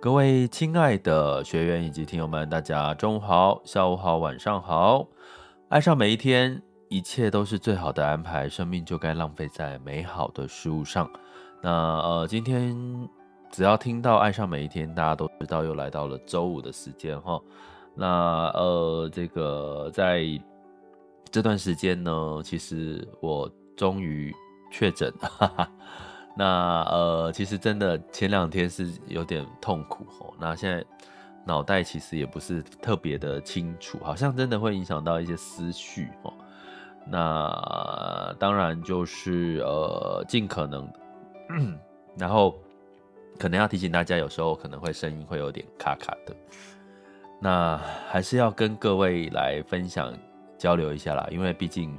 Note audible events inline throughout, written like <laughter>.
各位亲爱的学员以及听友们，大家中午好、下午好、晚上好。爱上每一天，一切都是最好的安排。生命就该浪费在美好的事物上。那呃，今天只要听到爱上每一天，大家都知道又来到了周五的时间哈。那呃，这个在这段时间呢，其实我终于确诊了。哈哈那呃，其实真的前两天是有点痛苦哦。那现在脑袋其实也不是特别的清楚，好像真的会影响到一些思绪哦。那当然就是呃，尽可能，<clears throat> 然后可能要提醒大家，有时候可能会声音会有点卡卡的。那还是要跟各位来分享交流一下啦，因为毕竟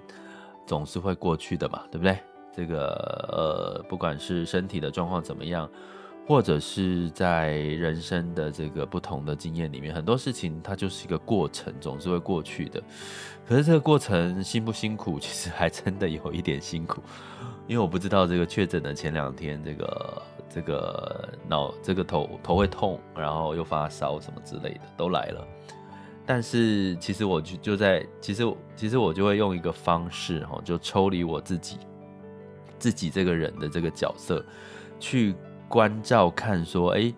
总是会过去的嘛，对不对？这个呃，不管是身体的状况怎么样，或者是在人生的这个不同的经验里面，很多事情它就是一个过程，总是会过去的。可是这个过程辛不辛苦，<laughs> 其实还真的有一点辛苦，因为我不知道这个确诊的前两天，这个这个脑这个头头会痛，然后又发烧什么之类的都来了。但是其实我就就在，其实其实我就会用一个方式哈，就抽离我自己。自己这个人的这个角色，去关照看说，哎，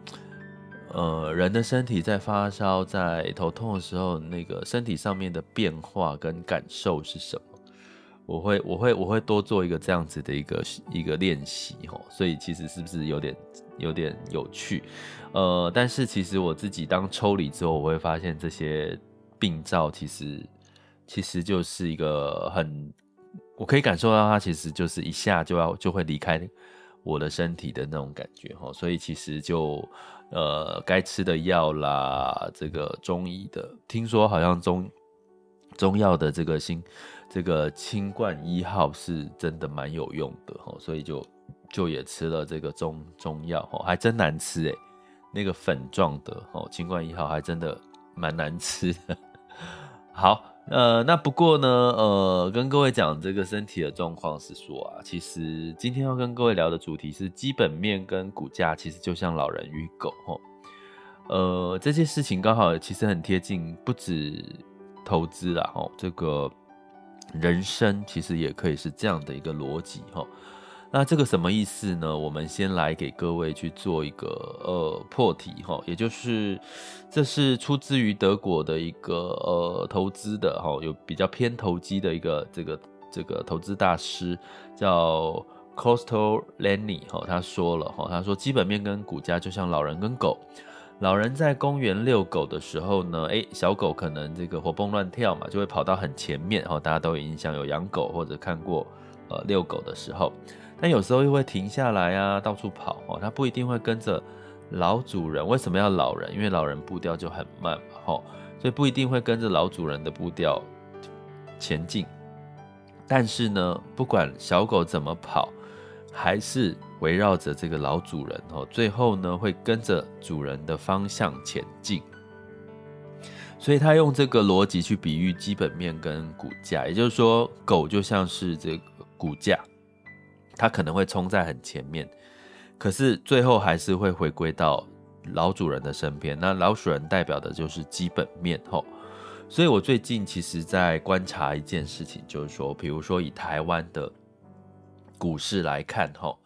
呃，人的身体在发烧、在头痛的时候，那个身体上面的变化跟感受是什么？我会，我会，我会多做一个这样子的一个一个练习哦。所以其实是不是有点有点有趣？呃，但是其实我自己当抽离之后，我会发现这些病灶其实其实就是一个很。我可以感受到它其实就是一下就要就会离开我的身体的那种感觉哈，所以其实就呃该吃的药啦，这个中医的，听说好像中中药的这个新这个清冠一号是真的蛮有用的哈，所以就就也吃了这个中中药哈，还真难吃诶，那个粉状的哦，清冠一号还真的蛮难吃的，<laughs> 好。呃，那不过呢，呃，跟各位讲这个身体的状况是说啊，其实今天要跟各位聊的主题是基本面跟股价，其实就像老人与狗齁。呃，这件事情刚好其实很贴近，不止投资啦，齁，这个人生其实也可以是这样的一个逻辑齁。那这个什么意思呢？我们先来给各位去做一个呃破题哈，也就是这是出自于德国的一个呃投资的哈，有比较偏投机的一个这个这个投资大师叫 Kostolany 哈，他说了哈，他说基本面跟股价就像老人跟狗，老人在公园遛狗的时候呢，诶，小狗可能这个活蹦乱跳嘛，就会跑到很前面，哈，大家都有印象，有养狗或者看过呃遛狗的时候。但有时候又会停下来啊，到处跑哦。它不一定会跟着老主人。为什么要老人？因为老人步调就很慢嘛，吼，所以不一定会跟着老主人的步调前进。但是呢，不管小狗怎么跑，还是围绕着这个老主人哦，最后呢会跟着主人的方向前进。所以他用这个逻辑去比喻基本面跟股价，也就是说，狗就像是这个股价。它可能会冲在很前面，可是最后还是会回归到老主人的身边。那老主人代表的就是基本面吼。所以我最近其实在观察一件事情，就是说，比如说以台湾的股市来看吼，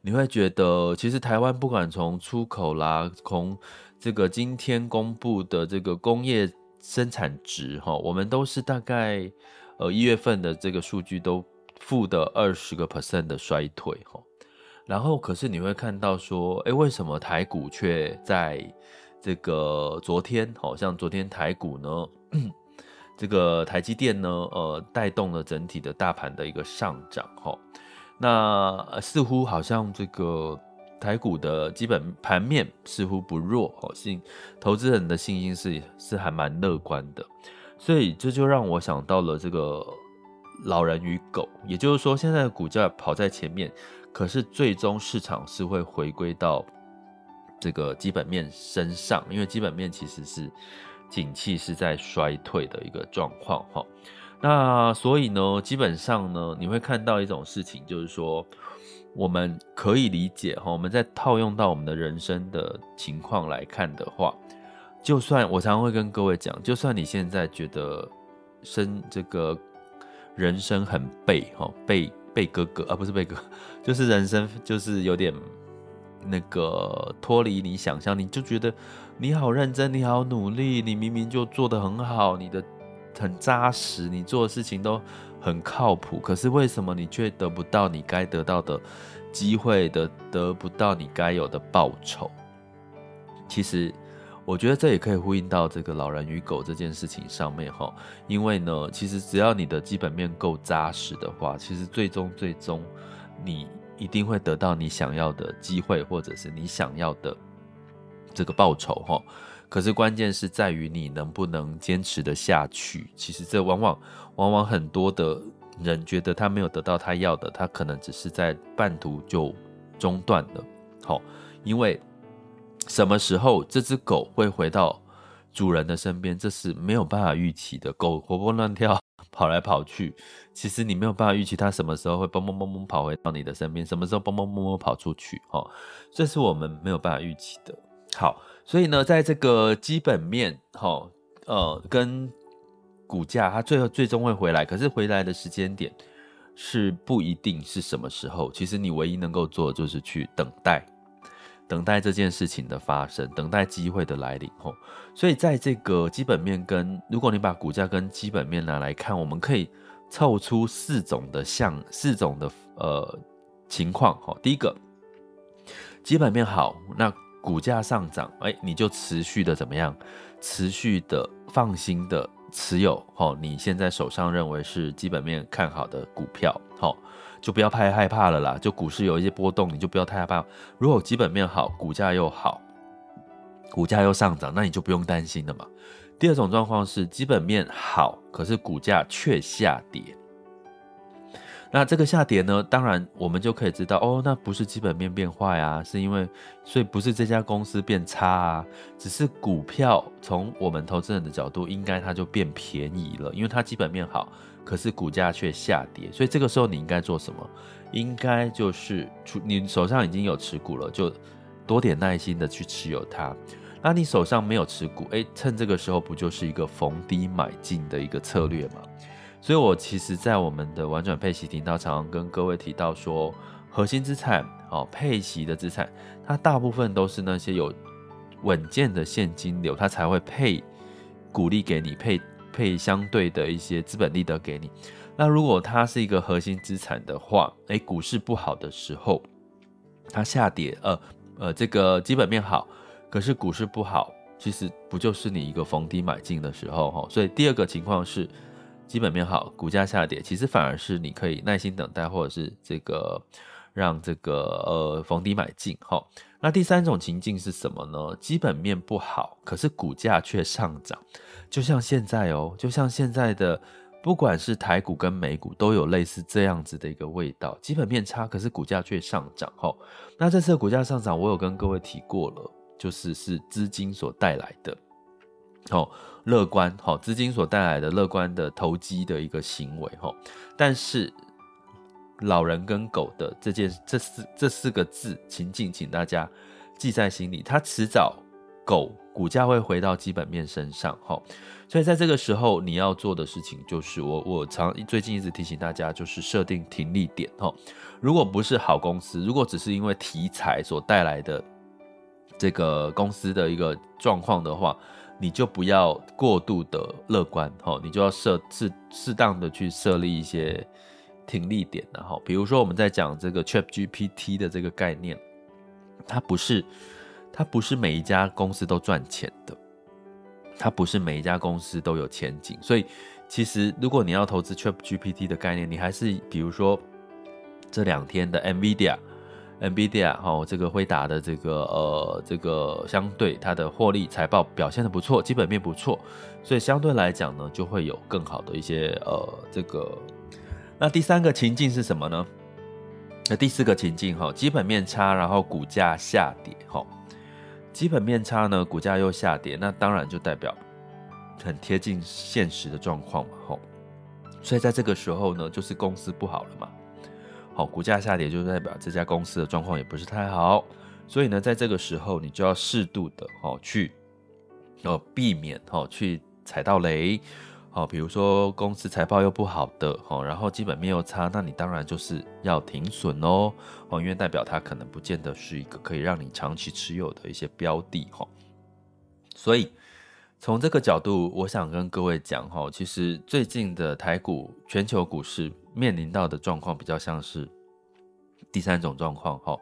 你会觉得其实台湾不管从出口啦，从这个今天公布的这个工业生产值哈，我们都是大概呃一月份的这个数据都。负的二十个 percent 的衰退，然后可是你会看到说，哎，为什么台股却在这个昨天，好像昨天台股呢，这个台积电呢，呃，带动了整体的大盘的一个上涨，哈，那似乎好像这个。台股的基本盘面似乎不弱哦，信投资人的信心是是还蛮乐观的，所以这就让我想到了这个老人与狗，也就是说，现在的股价跑在前面，可是最终市场是会回归到这个基本面身上，因为基本面其实是景气是在衰退的一个状况哈。那所以呢，基本上呢，你会看到一种事情，就是说。我们可以理解哈，我们在套用到我们的人生的情况来看的话，就算我常常会跟各位讲，就算你现在觉得生这个人生很背哈，背背哥哥啊，不是背哥，<laughs> 就是人生就是有点那个脱离你想象，你就觉得你好认真，你好努力，你明明就做得很好，你的很扎实，你做的事情都。很靠谱，可是为什么你却得不到你该得到的机会的，得不到你该有的报酬？其实，我觉得这也可以呼应到这个老人与狗这件事情上面哈。因为呢，其实只要你的基本面够扎实的话，其实最终最终你一定会得到你想要的机会，或者是你想要的这个报酬哈。可是关键是在于你能不能坚持得下去。其实这往往往往很多的人觉得他没有得到他要的，他可能只是在半途就中断了。好，因为什么时候这只狗会回到主人的身边，这是没有办法预期的。狗活蹦乱跳跑来跑去，其实你没有办法预期它什么时候会蹦蹦蹦蹦跑回到你的身边，什么时候蹦蹦蹦蹦跑出去。哦，这是我们没有办法预期的。好。所以呢，在这个基本面，哈，呃，跟股价，它最后最终会回来，可是回来的时间点是不一定是什么时候。其实你唯一能够做的就是去等待，等待这件事情的发生，等待机会的来临，吼。所以在这个基本面跟，如果你把股价跟基本面拿来看，我们可以凑出四种的像，四种的呃情况，哈。第一个，基本面好，那。股价上涨，哎，你就持续的怎么样？持续的放心的持有，哦，你现在手上认为是基本面看好的股票，好，就不要太害怕了啦。就股市有一些波动，你就不要太害怕。如果基本面好，股价又好，股价又上涨，那你就不用担心了嘛。第二种状况是基本面好，可是股价却下跌。那这个下跌呢，当然我们就可以知道，哦，那不是基本面变坏啊，是因为，所以不是这家公司变差啊，只是股票从我们投资人的角度，应该它就变便宜了，因为它基本面好，可是股价却下跌，所以这个时候你应该做什么？应该就是出你手上已经有持股了，就多点耐心的去持有它。那你手上没有持股，诶，趁这个时候不就是一个逢低买进的一个策略吗？所以，我其实，在我们的玩转配息频道，常常跟各位提到说，核心资产哦，配息的资产，它大部分都是那些有稳健的现金流，它才会配股利给你，配配相对的一些资本利得给你。那如果它是一个核心资产的话，诶，股市不好的时候，它下跌，呃呃，这个基本面好，可是股市不好，其实不就是你一个逢低买进的时候哈？所以第二个情况是。基本面好，股价下跌，其实反而是你可以耐心等待，或者是这个让这个呃逢低买进哈。那第三种情境是什么呢？基本面不好，可是股价却上涨，就像现在哦，就像现在的，不管是台股跟美股都有类似这样子的一个味道。基本面差，可是股价却上涨哈。那这次股价上涨，我有跟各位提过了，就是是资金所带来的。哦，乐观，好，资金所带来的乐观的投机的一个行为，哈，但是老人跟狗的这件这四这四个字情境，请大家记在心里，它迟早狗股价会回到基本面身上，哈，所以在这个时候你要做的事情就是我我常最近一直提醒大家，就是设定停利点，哈，如果不是好公司，如果只是因为题材所带来的这个公司的一个状况的话。你就不要过度的乐观哈，你就要设适适当的去设立一些停利点，然后比如说我们在讲这个 ChatGPT 的这个概念，它不是它不是每一家公司都赚钱的，它不是每一家公司都有前景，所以其实如果你要投资 ChatGPT 的概念，你还是比如说这两天的 NVIDIA。NVIDIA 哈，这个辉达的这个呃，这个相对它的获利财报表现的不错，基本面不错，所以相对来讲呢，就会有更好的一些呃，这个。那第三个情境是什么呢？那第四个情境哈，基本面差，然后股价下跌哈，基本面差呢，股价又下跌，那当然就代表很贴近现实的状况嘛，哈。所以在这个时候呢，就是公司不好了嘛。股价下跌就代表这家公司的状况也不是太好，所以呢，在这个时候你就要适度的哦去哦避免哦去踩到雷，哦，比如说公司财报又不好的哦，然后基本面又差，那你当然就是要停损哦。哦，因为代表它可能不见得是一个可以让你长期持有的一些标的哈，所以从这个角度，我想跟各位讲哈，其实最近的台股、全球股市。面临到的状况比较像是第三种状况哈，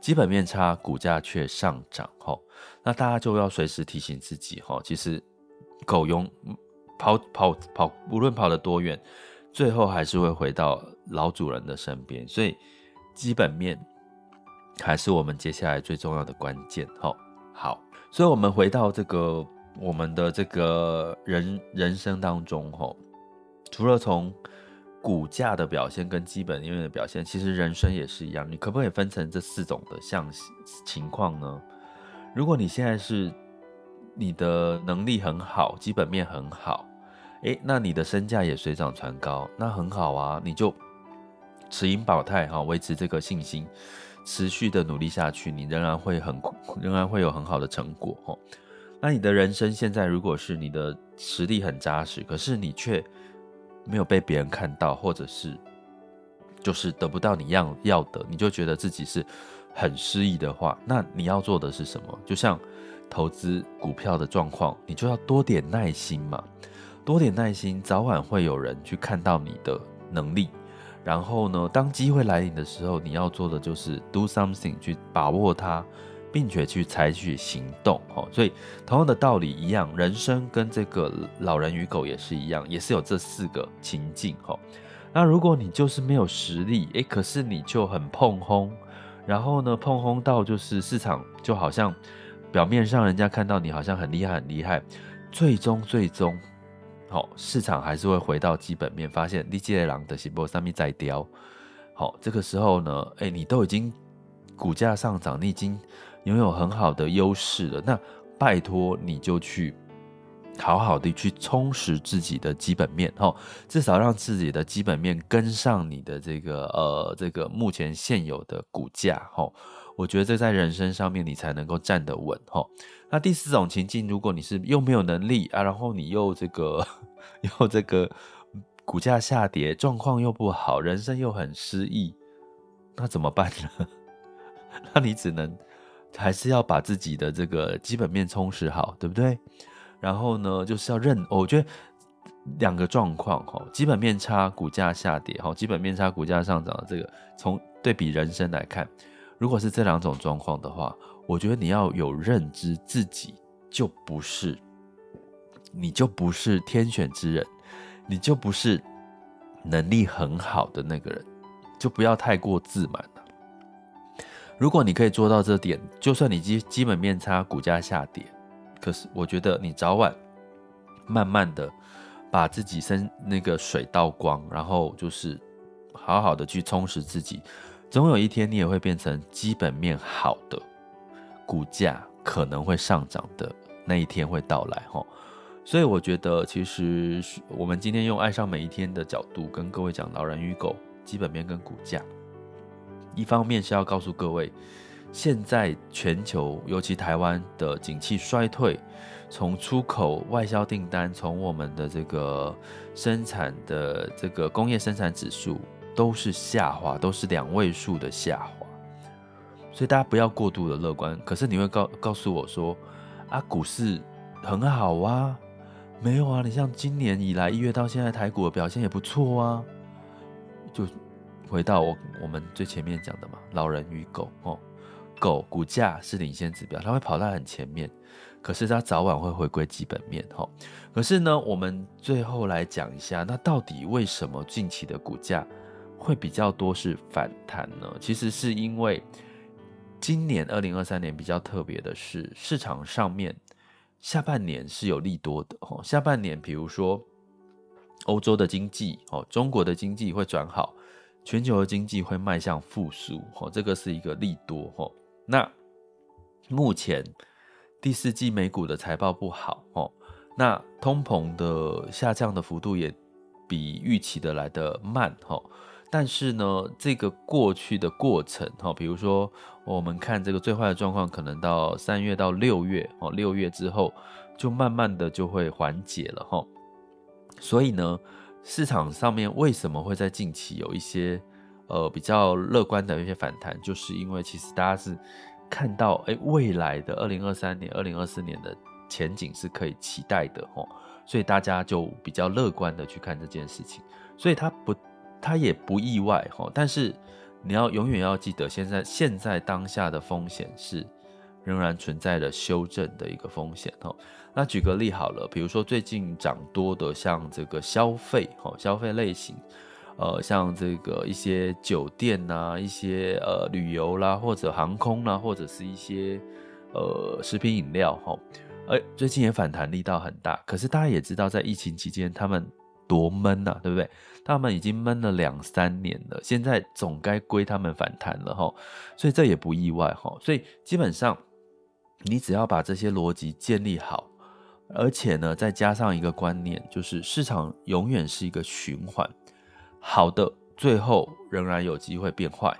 基本面差，股价却上涨哈，那大家就要随时提醒自己哈，其实狗熊跑跑跑，无论跑得多远，最后还是会回到老主人的身边，所以基本面还是我们接下来最重要的关键哈。好，所以我们回到这个我们的这个人人生当中吼，除了从股价的表现跟基本面的表现，其实人生也是一样。你可不可以分成这四种的像情况呢？如果你现在是你的能力很好，基本面很好，诶，那你的身价也水涨船高，那很好啊，你就持盈保泰哈，维持这个信心，持续的努力下去，你仍然会很仍然会有很好的成果哈。那你的人生现在如果是你的实力很扎实，可是你却没有被别人看到，或者是就是得不到你要要的，你就觉得自己是很失意的话，那你要做的是什么？就像投资股票的状况，你就要多点耐心嘛，多点耐心，早晚会有人去看到你的能力。然后呢，当机会来临的时候，你要做的就是 do something 去把握它。并且去采取行动，哈，所以同样的道理一样，人生跟这个老人与狗也是一样，也是有这四个情境，哈。那如果你就是没有实力，诶，可是你就很膨风，然后呢，膨风到就是市场就好像表面上人家看到你好像很厉害很厉害，最终最终，好，市场还是会回到基本面，发现你这个人的是波上面在雕，好，这个时候呢，诶，你都已经股价上涨，你已经。拥有很好的优势了，那拜托你就去好好的去充实自己的基本面，哈，至少让自己的基本面跟上你的这个呃这个目前现有的股价，哈，我觉得这在人生上面你才能够站得稳，哈。那第四种情境，如果你是又没有能力啊，然后你又这个 <laughs> 又这个股价下跌，状况又不好，人生又很失意，那怎么办呢？<laughs> 那你只能。还是要把自己的这个基本面充实好，对不对？然后呢，就是要认，我觉得两个状况哈，基本面差，股价下跌，哈，基本面差，股价上涨的这个，从对比人生来看，如果是这两种状况的话，我觉得你要有认知，自己就不是，你就不是天选之人，你就不是能力很好的那个人，就不要太过自满。如果你可以做到这点，就算你基基本面差，股价下跌，可是我觉得你早晚慢慢的把自己身那个水倒光，然后就是好好的去充实自己，总有一天你也会变成基本面好的，股价可能会上涨的那一天会到来哈。所以我觉得，其实我们今天用爱上每一天的角度跟各位讲老人与狗基本面跟股价。一方面是要告诉各位，现在全球尤其台湾的景气衰退，从出口外销订单，从我们的这个生产的这个工业生产指数都是下滑，都是两位数的下滑，所以大家不要过度的乐观。可是你会告告诉我说，啊，股市很好啊，没有啊，你像今年以来一月到现在台股的表现也不错啊。就回到我我们最前面讲的嘛，老人与狗哦，狗股价是领先指标，它会跑到很前面，可是它早晚会回归基本面哈。可是呢，我们最后来讲一下，那到底为什么近期的股价会比较多是反弹呢？其实是因为今年二零二三年比较特别的是，市场上面下半年是有利多的哦。下半年，比如说欧洲的经济哦，中国的经济会转好，全球的经济会迈向复苏哦，这个是一个利多哦。那目前第四季美股的财报不好哦。那通膨的下降的幅度也比预期的来得慢哈，但是呢，这个过去的过程哈，比如说我们看这个最坏的状况，可能到三月到六月哦，六月之后就慢慢的就会缓解了哈。所以呢，市场上面为什么会在近期有一些呃比较乐观的一些反弹，就是因为其实大家是看到诶未来的二零二三年、二零二四年的。前景是可以期待的哦，所以大家就比较乐观的去看这件事情，所以它不，它也不意外哈。但是你要永远要记得，现在现在当下的风险是仍然存在的修正的一个风险哦。那举个例好了，比如说最近涨多的像这个消费哈，消费类型，呃，像这个一些酒店呐，一些呃旅游啦，或者航空啦，或者是一些呃食品饮料哈。哎，最近也反弹力道很大，可是大家也知道，在疫情期间他们多闷呐，对不对？他们已经闷了两三年了，现在总该归他们反弹了哈，所以这也不意外哈。所以基本上，你只要把这些逻辑建立好，而且呢，再加上一个观念，就是市场永远是一个循环，好的最后仍然有机会变坏，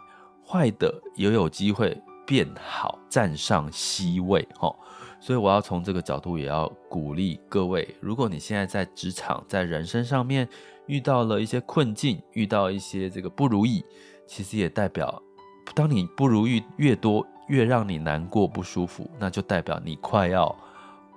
坏的也有机会变好，站上 C 位哈。所以我要从这个角度，也要鼓励各位，如果你现在在职场、在人生上面遇到了一些困境，遇到一些这个不如意，其实也代表，当你不如意越多，越让你难过不舒服，那就代表你快要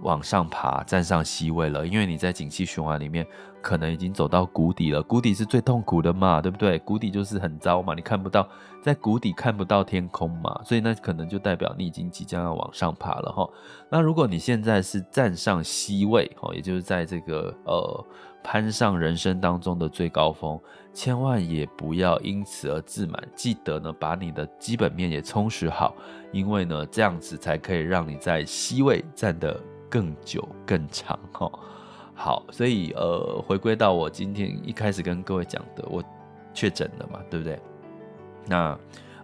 往上爬，站上 C 位了，因为你在景气循环里面。可能已经走到谷底了，谷底是最痛苦的嘛，对不对？谷底就是很糟嘛，你看不到，在谷底看不到天空嘛，所以那可能就代表你已经即将要往上爬了哈。那如果你现在是站上 C 位，哈，也就是在这个呃攀上人生当中的最高峰，千万也不要因此而自满，记得呢把你的基本面也充实好，因为呢这样子才可以让你在 C 位站得更久更长哈。<laughs> 好，所以呃，回归到我今天一开始跟各位讲的，我确诊了嘛，对不对？那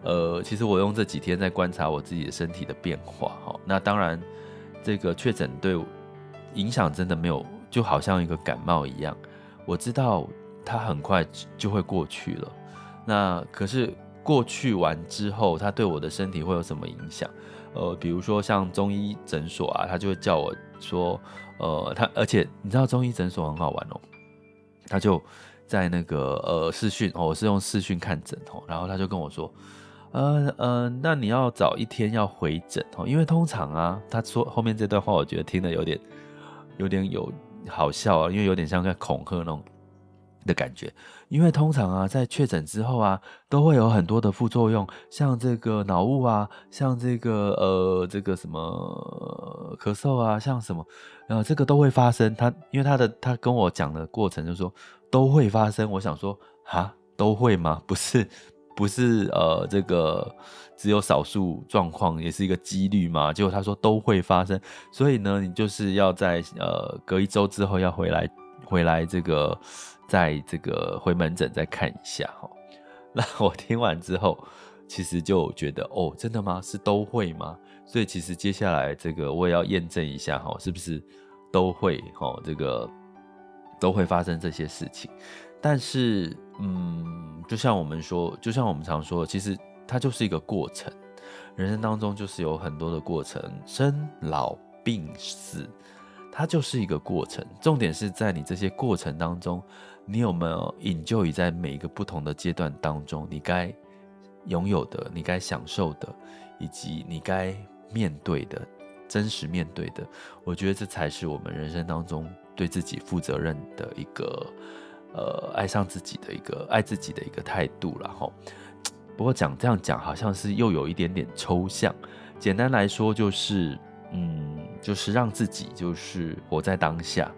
呃，其实我用这几天在观察我自己的身体的变化，哈。那当然，这个确诊对影响真的没有，就好像一个感冒一样。我知道它很快就会过去了。那可是过去完之后，它对我的身体会有什么影响？呃，比如说像中医诊所啊，他就会叫我说。呃，他而且你知道中医诊所很好玩哦，他就在那个呃视讯哦，我是用视讯看诊哦，然后他就跟我说，呃呃，那你要早一天要回诊哦，因为通常啊，他说后面这段话，我觉得听得有点有点有好笑啊，因为有点像在恐吓那种。的感觉，因为通常啊，在确诊之后啊，都会有很多的副作用，像这个脑雾啊，像这个呃，这个什么咳嗽啊，像什么，呃，这个都会发生。他因为他的他跟我讲的过程就是说都会发生，我想说啊，都会吗？不是，不是，呃，这个只有少数状况，也是一个几率嘛。结果他说都会发生，所以呢，你就是要在呃隔一周之后要回来，回来这个。在这个回门诊再看一下哈，<laughs> 那我听完之后，其实就觉得哦，真的吗？是都会吗？所以其实接下来这个我也要验证一下哈，是不是都会哈？这个都会发生这些事情。但是嗯，就像我们说，就像我们常说，其实它就是一个过程，人生当中就是有很多的过程，生老病死，它就是一个过程。重点是在你这些过程当中。你有没有引咎于在每一个不同的阶段当中，你该拥有的，你该享受的，以及你该面对的，真实面对的，我觉得这才是我们人生当中对自己负责任的一个呃爱上自己的一个爱自己的一个态度了哈。不过讲这样讲好像是又有一点点抽象。简单来说就是，嗯，就是让自己就是活在当下，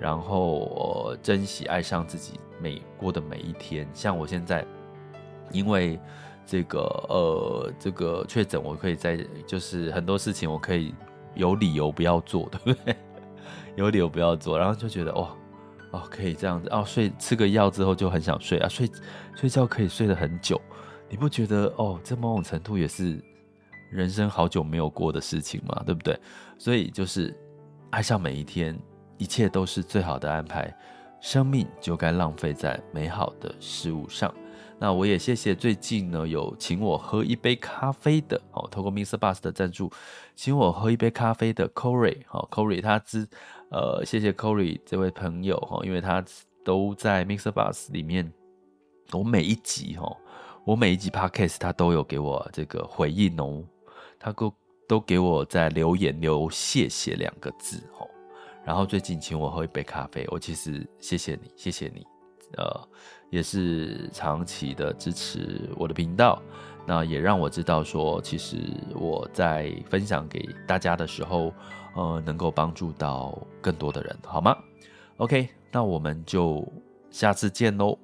然后，呃，珍惜爱上自己每过的每一天。像我现在，因为这个呃这个确诊，我可以在就是很多事情我可以有理由不要做，对不对？<laughs> 有理由不要做，然后就觉得哇哦可以这样子哦，睡吃个药之后就很想睡啊，睡睡觉可以睡得很久，你不觉得哦？这某种程度也是人生好久没有过的事情嘛，对不对？所以就是爱上每一天，一切都是最好的安排，生命就该浪费在美好的事物上。那我也谢谢最近呢有请我喝一杯咖啡的哦，透过 Mr. Bus 的赞助，请我喝一杯咖啡的 Corey 哈，Corey 他之呃谢谢 Corey 这位朋友哈，因为他都在 Mr. Bus 里面，我每一集哈，我每一集 Podcast 他都有给我这个回应哦，他都都给我在留言留谢谢两个字哈，然后最近请我喝一杯咖啡，我其实谢谢你，谢谢你，呃。也是长期的支持我的频道，那也让我知道说，其实我在分享给大家的时候，呃，能够帮助到更多的人，好吗？OK，那我们就下次见喽。